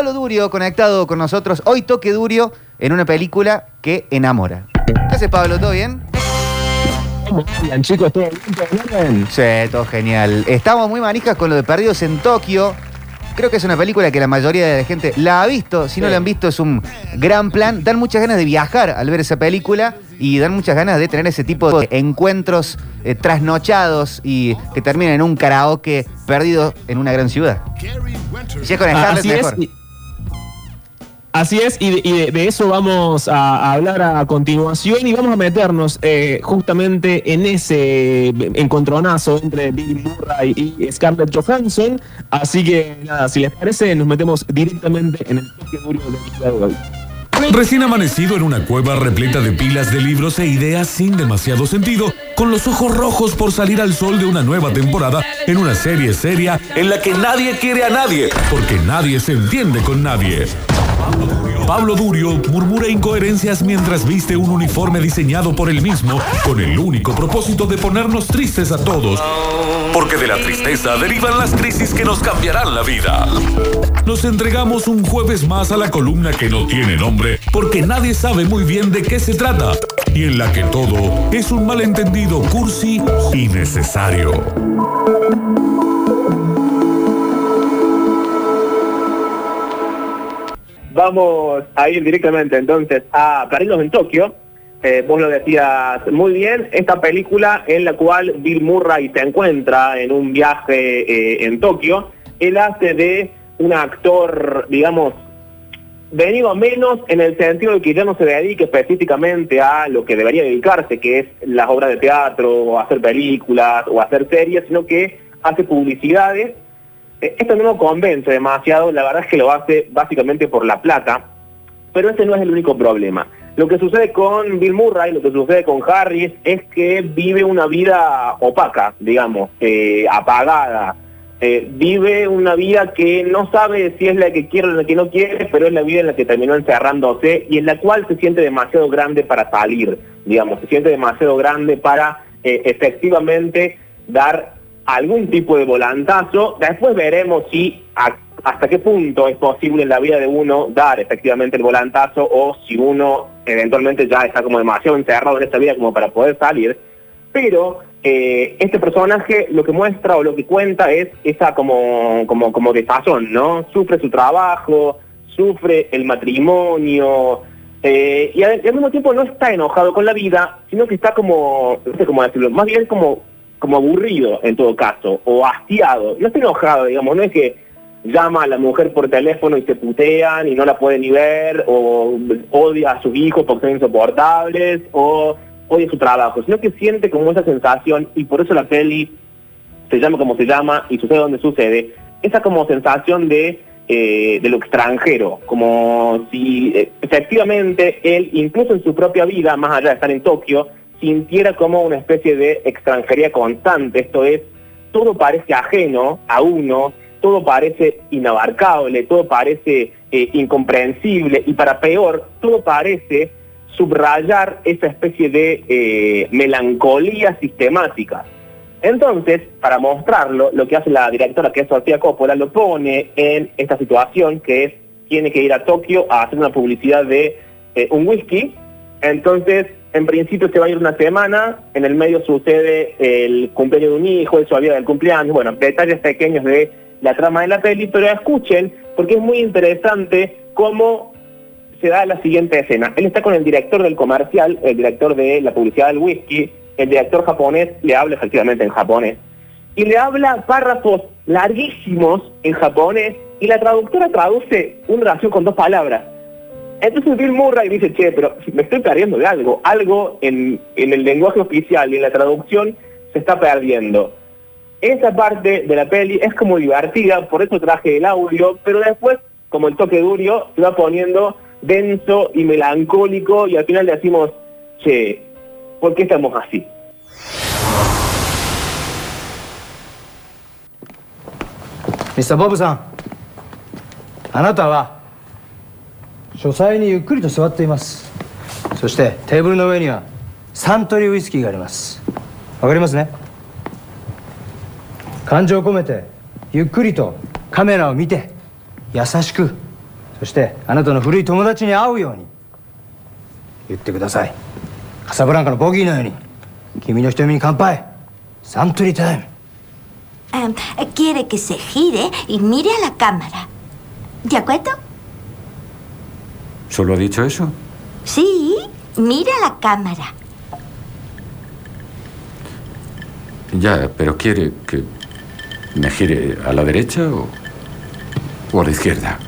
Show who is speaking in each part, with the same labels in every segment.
Speaker 1: Pablo Durio conectado con nosotros. Hoy toque Durio en una película que enamora. ¿Qué hace Pablo? ¿Todo bien?
Speaker 2: ¿Cómo andan, chicos? ¿Todo bien? ¿Todo bien?
Speaker 1: Sí, todo genial. Estamos muy manijas con lo de Perdidos en Tokio. Creo que es una película que la mayoría de la gente la ha visto. Si no
Speaker 2: Sí.
Speaker 1: la han visto, es un gran plan. Dan muchas ganas de viajar al ver esa película y dan muchas ganas de tener ese tipo de encuentros eh, trasnochados y que terminan en un karaoke perdido en una gran ciudad. Si es con
Speaker 2: Ah,
Speaker 1: Scarlett,
Speaker 2: Así es.
Speaker 1: mejor.
Speaker 2: Así es, y, de, y de- eso vamos a, hablar a continuación y vamos a meternos eh, justamente en ese encontronazo entre Bill Murray y Scarlett Johansson. Así que nada, si les parece, nos metemos directamente en el toque duro de hoy.
Speaker 3: Recién amanecido en una cueva repleta de pilas de libros e ideas sin demasiado sentido, con los ojos rojos por salir al sol de una nueva temporada en una serie seria en la que nadie quiere a nadie, porque nadie se entiende con nadie. Pablo Durio murmura incoherencias mientras viste un uniforme diseñado por él mismo con el único propósito de ponernos tristes a todos. Porque de la tristeza derivan las crisis que nos cambiarán la vida. Nos entregamos un jueves más a la columna que no tiene nombre porque nadie sabe muy bien de qué se trata y en la que todo es un malentendido cursi y necesario.
Speaker 4: Vamos a ir directamente entonces a Perdidos en Tokio. Eh, vos lo decías muy bien, esta película en la cual Bill Murray se encuentra en un viaje eh, en Tokio, él hace de un actor, digamos, venido menos en el sentido de que ya no se dedique específicamente a lo que debería dedicarse, que es las obras de teatro, o hacer películas, o hacer series, sino que hace publicidades Esto no convence demasiado, la verdad es que lo hace básicamente por la plata, pero ese no es el único problema. Lo que sucede con Bill Murray, lo que sucede con Harris, es que vive una vida opaca, digamos, eh, apagada. Eh, vive una vida que no sabe si es la que quiere o la que no quiere, pero es la vida en la que terminó encerrándose y en la cual se siente demasiado grande para salir, digamos, se siente demasiado grande para eh, efectivamente dar algún tipo de volantazo. Después veremos si hasta qué punto es posible en la vida de uno dar efectivamente el volantazo o si uno eventualmente ya está como demasiado encerrado en esta vida como para poder salir. Pero eh, este personaje lo que muestra o lo que cuenta es esa como, como, como desazón, ¿no? Sufre su trabajo, sufre el matrimonio, eh, y al, y al mismo tiempo no está enojado con la vida, sino que está como, no sé cómo decirlo, más bien como, como aburrido en todo caso, o hastiado. No está enojado, digamos, no es que llama a la mujer por teléfono y se putean y no la puede ni ver, o odia a sus hijos porque son insoportables, o odia su trabajo, sino que siente como esa sensación y por eso la peli se llama como se llama y sucede donde sucede, esa como sensación de, eh, de lo extranjero, como si eh, efectivamente él, incluso en su propia vida, más allá de estar en Tokio, sintiera como una especie de extranjería constante, esto es, todo parece ajeno a uno, todo parece inabarcable, todo parece eh, incomprensible y para peor, todo parece subrayar esa especie de eh, melancolía sistemática. Entonces, para mostrarlo, lo que hace la directora, que es Sofía Coppola, lo pone en esta situación que es, tiene que ir a Tokio a hacer una publicidad de eh, un whisky. Entonces, en principio se va a ir una semana, en el medio sucede el cumpleaños de un hijo, el día del cumpleaños, bueno, detalles pequeños de la trama de la peli, pero escuchen, porque es muy interesante cómo se da la siguiente escena. Él está con el director del comercial, el director de la publicidad del whisky, el director japonés le habla efectivamente en japonés, y le habla párrafos larguísimos en japonés, y la traductora traduce una oración con dos palabras. Entonces Bill Murray dice, che, pero me estoy perdiendo de algo. Algo en, en el lenguaje oficial y en la traducción se está perdiendo. Esa parte de la peli es como divertida, por eso traje el audio, pero después, como el toque duro, se va poniendo denso y melancólico y al final le decimos, che, ¿por qué estamos así?
Speaker 5: Mr. Bob-san, anota va. 書斎にゆっくりと座っています。そしてテーブルの上にはサントリーウイスキーがあります。わかりますね？感情を込めてゆっくりとカメラを見て優しくそしてあなたの古い友達に会うように言ってください。カサブランカのボギーのように君の瞳に乾杯。サントリータイム。
Speaker 6: Em, quiere que se gire y mire a la cámara. ¿De acuerdo?
Speaker 7: ¿Solo ha dicho eso?
Speaker 6: Sí, mire a la cámara.
Speaker 7: Ya, pero quiere que me gire a la derecha o, o a la izquierda?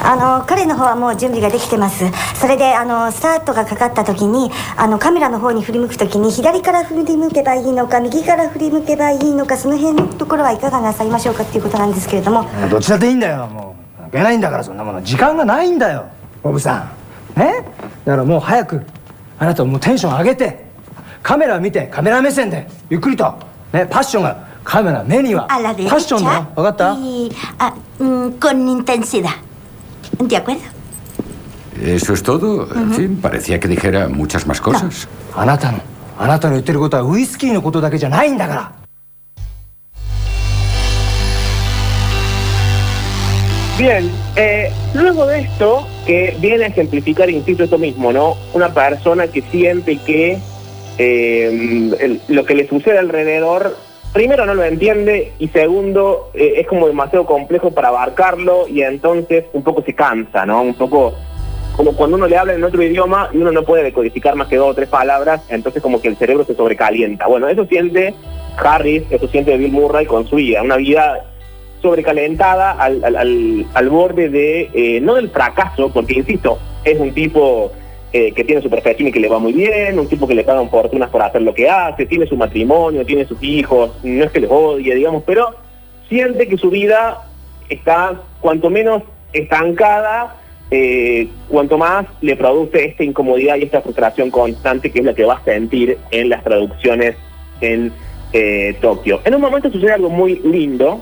Speaker 8: あの彼の方はもう準備ができてますそれであのスタートがかかった時にあのカメラの方に振り向く時に左から振り向けばいいのか右から振り向けばいいのかその辺のところはいかがなさいましょうかっていうことなんですけれども
Speaker 5: どっちだっていいんだよもう関係ないんだからそんなもの時間がないんだよボブさん。ねだからもう早くあなたもうテンション上げてカメラ見てカメラ目線でゆっくりと。ねパッションがカメラ目にはパッションだよ。分かった
Speaker 6: ？y ah, mm, con intensidad. ¿De acuerdo?
Speaker 7: ¿Eso es todo? En fin, parecía que dijera muchas más cosas.
Speaker 5: あなたのあなたの言ってることはウイスキーのことだけじゃないんだから。
Speaker 4: Bien, eh, luego de esto, que viene a ejemplificar, insisto, esto mismo, ¿no? Una persona que siente que eh, lo que le sucede alrededor, primero no lo entiende y segundo eh, es como demasiado complejo para abarcarlo y entonces un poco se cansa, ¿no? Un poco como cuando uno le habla en otro idioma y uno no puede decodificar más que dos o tres palabras, entonces como que el cerebro se sobrecalienta. Bueno, eso siente Harris, eso siente Bill Murray con su vida, una vida sobrecalentada al, al- al- borde de, eh, no del fracaso, porque insisto, es un tipo eh, que tiene su profesión y que le va muy bien, un tipo que le pagan fortunas por hacer lo que hace, tiene su matrimonio, tiene sus hijos, no es que les odie, digamos, pero siente que su vida está cuanto menos estancada, eh, cuanto más le produce esta incomodidad y esta frustración constante que es la que va a sentir en las traducciones en Tokio. En un momento sucede algo muy lindo,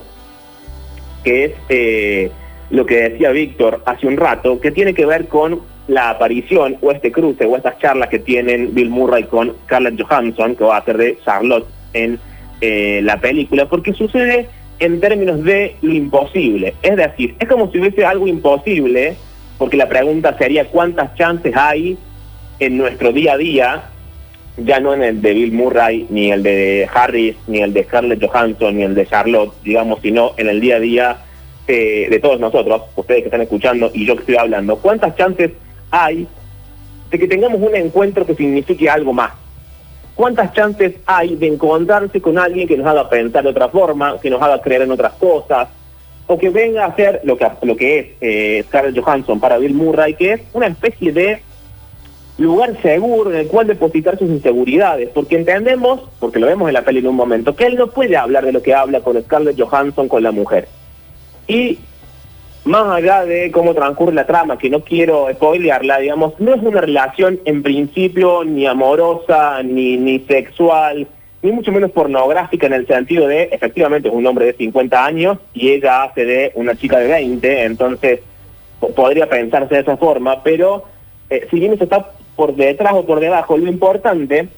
Speaker 4: que es eh, lo que decía Víctor hace un rato, que tiene que ver con la aparición o este cruce o estas charlas que tienen Bill Murray con Scarlett Johansson, que va a hacer de Charlotte en eh, la película, porque sucede en términos de lo imposible. Es decir, es como si hubiese algo imposible, porque la pregunta sería cuántas chances hay en nuestro día a día ya no en el de Bill Murray, ni el de Harris, ni el de Scarlett Johansson, ni el de Charlotte, digamos, sino en el día a día eh, de todos nosotros, ustedes que están escuchando y yo que estoy hablando, ¿cuántas chances hay de que tengamos un encuentro que signifique algo más? ¿Cuántas chances hay de encontrarse con alguien que nos haga pensar de otra forma, que nos haga creer en otras cosas, o que venga a hacer lo que, lo que es eh, Scarlett Johansson para Bill Murray, que es una especie de lugar seguro en el cual depositar sus inseguridades, porque entendemos, porque lo vemos en la peli en un momento, que él no puede hablar de lo que habla con Scarlett Johansson con la mujer. Y más allá de cómo transcurre la trama, que no quiero spoilearla, digamos, no es una relación en principio ni amorosa, ni, ni sexual, ni mucho menos pornográfica en el sentido de, efectivamente, es un hombre de 50 años y ella hace de una chica de 20, entonces po- podría pensarse de esa forma, pero eh, si bien eso está por detrás o por debajo, lo importante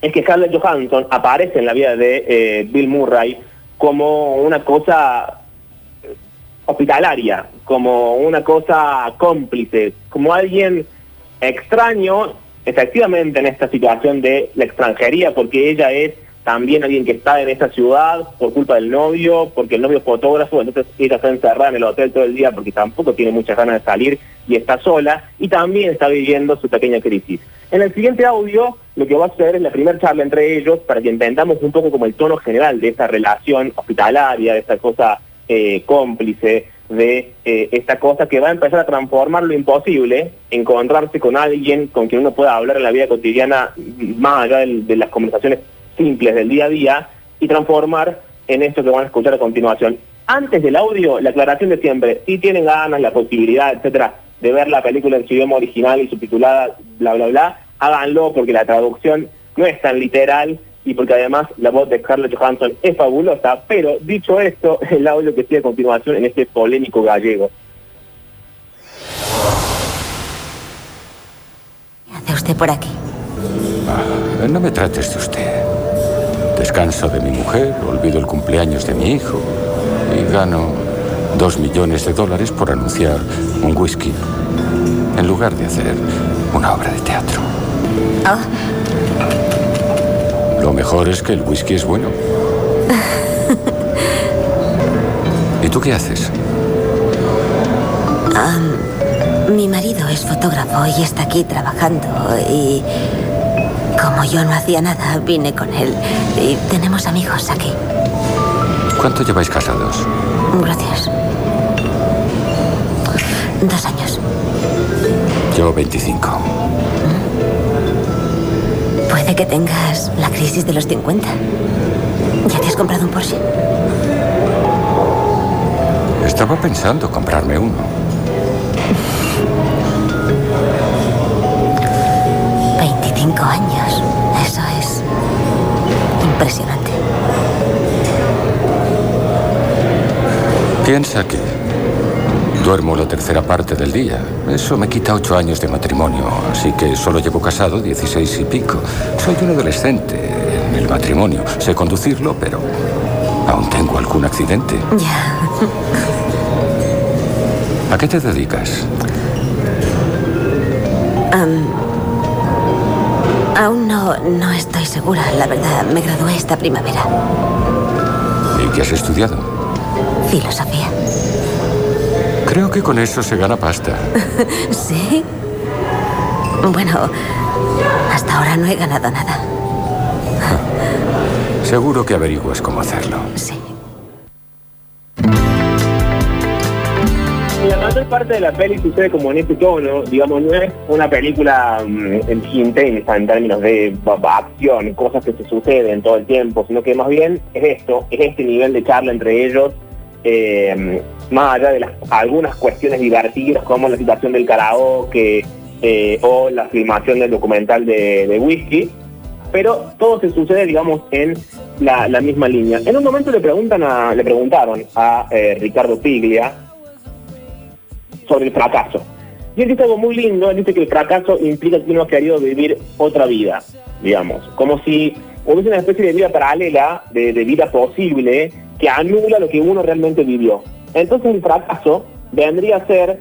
Speaker 4: es que Scarlett Johansson aparece en la vida de eh, Bill Murray como una cosa eh, hospitalaria, como una cosa cómplice, como alguien extraño, efectivamente en esta situación de la extranjería, porque ella es también alguien que está en esta ciudad por culpa del novio, porque el novio es fotógrafo, entonces ella está encerrada en el hotel todo el día porque tampoco tiene muchas ganas de salir y está sola, y también está viviendo su pequeña crisis. En el siguiente audio, lo que va a suceder es la primera charla entre ellos para que entendamos un poco como el tono general de esta relación hospitalaria, de esta cosa eh, cómplice, de eh, esta cosa que va a empezar a transformar lo imposible, encontrarse con alguien con quien uno pueda hablar en la vida cotidiana, más allá de las conversaciones simples del día a día, y transformar en esto que van a escuchar a continuación. Antes del audio, la aclaración de siempre, si tienen ganas, la posibilidad, etcétera, de ver la película en su idioma original y subtitulada, bla, bla, bla, háganlo porque la traducción no es tan literal y porque además la voz de Scarlett Johansson es fabulosa, pero dicho esto, el audio que sigue a continuación en este polémico gallego.
Speaker 6: ¿Qué hace usted por aquí?
Speaker 7: Ah, no me trates de usted. Descanso de mi mujer, olvido el cumpleaños de mi hijo y gano dos millones de dólares por anunciar un whisky en lugar de hacer una obra de teatro.
Speaker 6: Oh,
Speaker 7: Lo mejor es que el whisky es bueno. ¿Y tú qué haces?
Speaker 6: mi marido es fotógrafo y está aquí trabajando y como yo no hacía nada, vine con él y tenemos amigos aquí.
Speaker 7: ¿Cuánto lleváis casados?
Speaker 6: Gracias. Dos años.
Speaker 7: Yo 25.
Speaker 6: Puede que tengas la crisis de los 50. ¿Ya te has comprado un Porsche?
Speaker 7: Estaba pensando comprarme uno.
Speaker 6: 25 años. Eso es impresionante.
Speaker 7: Piensa que duermo la tercera parte del día. Eso me quita ocho años de matrimonio, así que solo llevo casado 16 y pico. Soy un adolescente en el matrimonio. Sé conducirlo, pero aún tengo algún accidente.
Speaker 6: Ya.
Speaker 7: ¿A qué te dedicas?
Speaker 6: Am, aún no, no estoy segura, la verdad. Me gradué esta primavera.
Speaker 7: ¿Y qué has estudiado?
Speaker 6: Filosofía.
Speaker 7: Creo que con eso se gana pasta.
Speaker 6: ¿Sí? Bueno, hasta ahora no he ganado nada.
Speaker 7: Seguro que averiguas cómo hacerlo.
Speaker 6: Sí.
Speaker 4: La mayor parte de la peli sucede como en este tono, digamos, no es una película mm, intensa en términos de acción, cosas que se suceden todo el tiempo, sino que más bien es esto, es este nivel de charla entre ellos, eh, más allá de algunas cuestiones divertidas como la situación del karaoke eh, o la filmación del documental de, whisky, pero todo se sucede, digamos, en la, la misma línea. En un momento le preguntan a, le preguntaron a eh, Ricardo Piglia sobre el fracaso. Y él dice algo muy lindo, él dice que el fracaso implica que uno ha querido vivir otra vida, digamos, como si hubiese una especie de vida paralela, de, vida posible, que anula lo que uno realmente vivió. Entonces el fracaso vendría a ser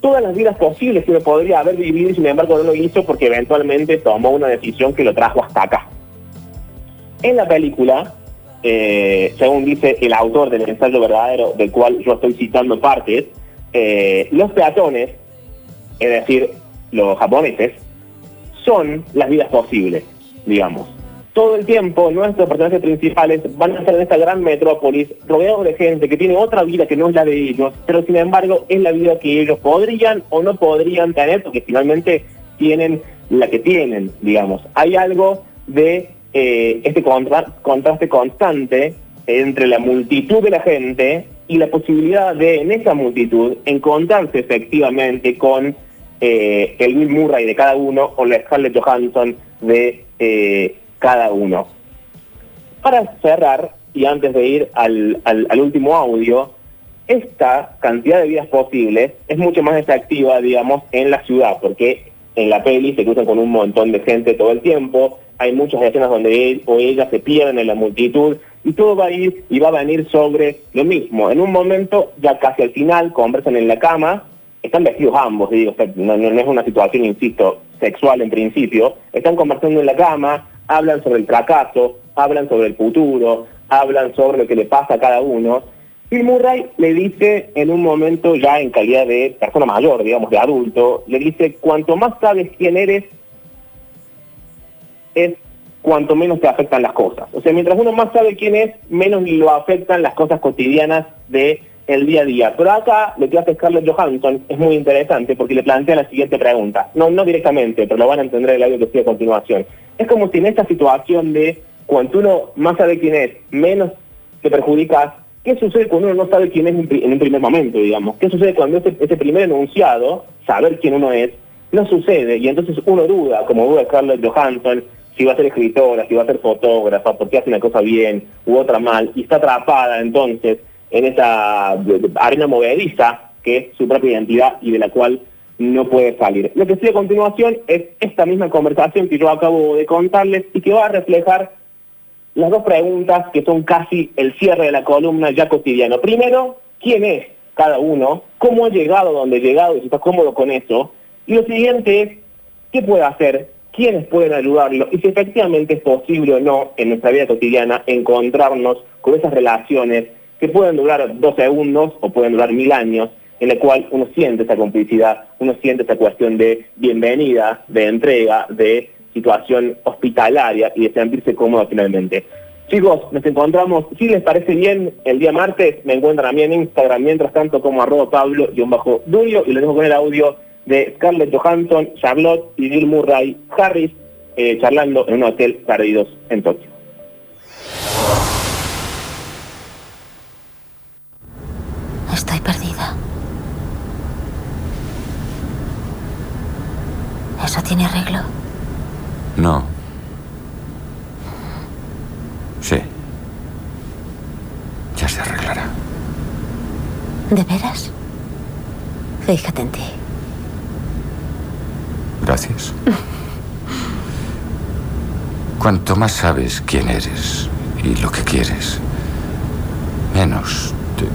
Speaker 4: todas las vidas posibles que uno podría haber vivido y sin embargo no lo hizo porque eventualmente tomó una decisión que lo trajo hasta acá. En la película, eh, según dice el autor del ensayo verdadero, del cual yo estoy citando partes, eh, los peatones, es decir, los japoneses, son las vidas posibles, digamos. Todo el tiempo nuestros personajes principales van a estar en esta gran metrópolis rodeados de gente que tiene otra vida que no es la de ellos, pero sin embargo es la vida que ellos podrían o no podrían tener porque finalmente tienen la que tienen, digamos. Hay algo de eh, este contra- contraste constante entre la multitud de la gente y la posibilidad de en esa multitud encontrarse efectivamente con eh, el Bill Murray de cada uno o la Scarlett Johansson de eh, cada uno. Para cerrar, y antes de ir al, al- último audio, esta cantidad de vidas posibles es mucho más efectiva, digamos, en la ciudad, porque en la peli se cruzan con un montón de gente todo el tiempo, hay muchas escenas donde él o ella se pierden en la multitud, y todo va a ir y va a venir sobre lo mismo. En un momento, ya casi al final, conversan en la cama, están vestidos ambos, digo, no, no- es una situación, insisto, sexual en principio, están conversando en la cama, hablan sobre el fracaso, hablan sobre el futuro, hablan sobre lo que le pasa a cada uno. Bill Murray le dice en un momento ya en calidad de persona mayor, digamos, de adulto, le dice, cuanto más sabes quién eres, es cuanto menos te afectan las cosas. O sea, mientras uno más sabe quién es, menos lo afectan las cosas cotidianas de el día a día. Pero acá lo que hace Scarlett Johansson es muy interesante porque le plantea la siguiente pregunta. No, no directamente, pero lo van a entender el audio que sigue a continuación. Es como si en esta situación de cuanto uno más sabe quién es, menos te perjudicas, ¿qué sucede cuando uno no sabe quién es en un primer momento, digamos? ¿Qué sucede cuando ese, ese primer enunciado, saber quién uno es, no sucede? Y entonces uno duda, como duda Scarlett Johansson, si va a ser escritora, si va a ser fotógrafa, por qué hace una cosa bien u otra mal, y está atrapada entonces en esa arena movediza que es su propia identidad y de la cual no puede salir. Lo que sigue a continuación es esta misma conversación que yo acabo de contarles y que va a reflejar las dos preguntas que son casi el cierre de la columna ya cotidiano. Primero, quién es cada uno, cómo ha llegado donde ha llegado y si está cómodo con eso. Y lo siguiente es, ¿qué puede hacer? ¿Quiénes pueden ayudarlo? Y si efectivamente es posible o no en nuestra vida cotidiana encontrarnos con esas relaciones que pueden durar dos segundos o pueden durar mil años, en la cual uno siente esa complicidad, uno siente esa cuestión de bienvenida, de entrega, de situación hospitalaria y de sentirse cómodo finalmente. Chicos, nos encontramos, si les parece bien, el día martes me encuentran a mí en Instagram, mientras tanto como arroba Pablo y y les dejo con el audio de Scarlett Johansson, Charlotte y Bill Murray Harris eh, charlando en un hotel perdidos en Tokio.
Speaker 6: Estoy perdida. ¿Eso tiene arreglo?
Speaker 7: No. Sí. Ya se arreglará.
Speaker 6: ¿De veras? Fíjate en ti.
Speaker 7: Gracias. Cuanto más sabes quién eres y lo que quieres, menos te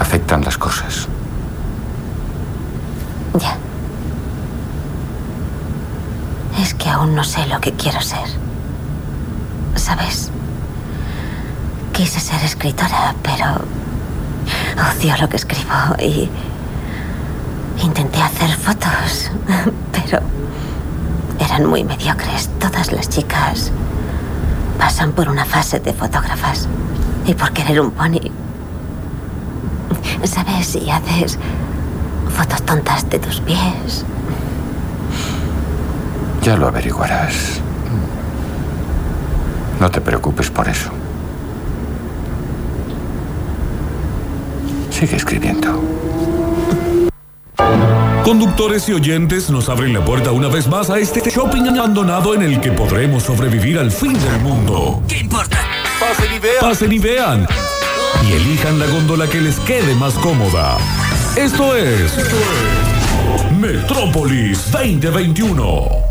Speaker 7: afectan las cosas.
Speaker 6: Ya. Es que aún no sé lo que quiero ser. ¿Sabes? Quise ser escritora, pero odio lo que escribo y intenté hacer fotos, pero eran muy mediocres. Todas las chicas pasan por una fase de fotógrafas y por querer un pony. ¿Sabes si haces fotos tontas de tus pies?
Speaker 7: Ya lo averiguarás. No te preocupes por eso. Sigue escribiendo.
Speaker 3: Conductores y oyentes nos abren la puerta una vez más a este shopping abandonado en el que podremos sobrevivir al fin del mundo.
Speaker 9: ¿Qué importa?
Speaker 3: Pasen y vean. Pasen y vean. Y elijan la góndola que les quede más cómoda. Esto es Metrópolis 2021.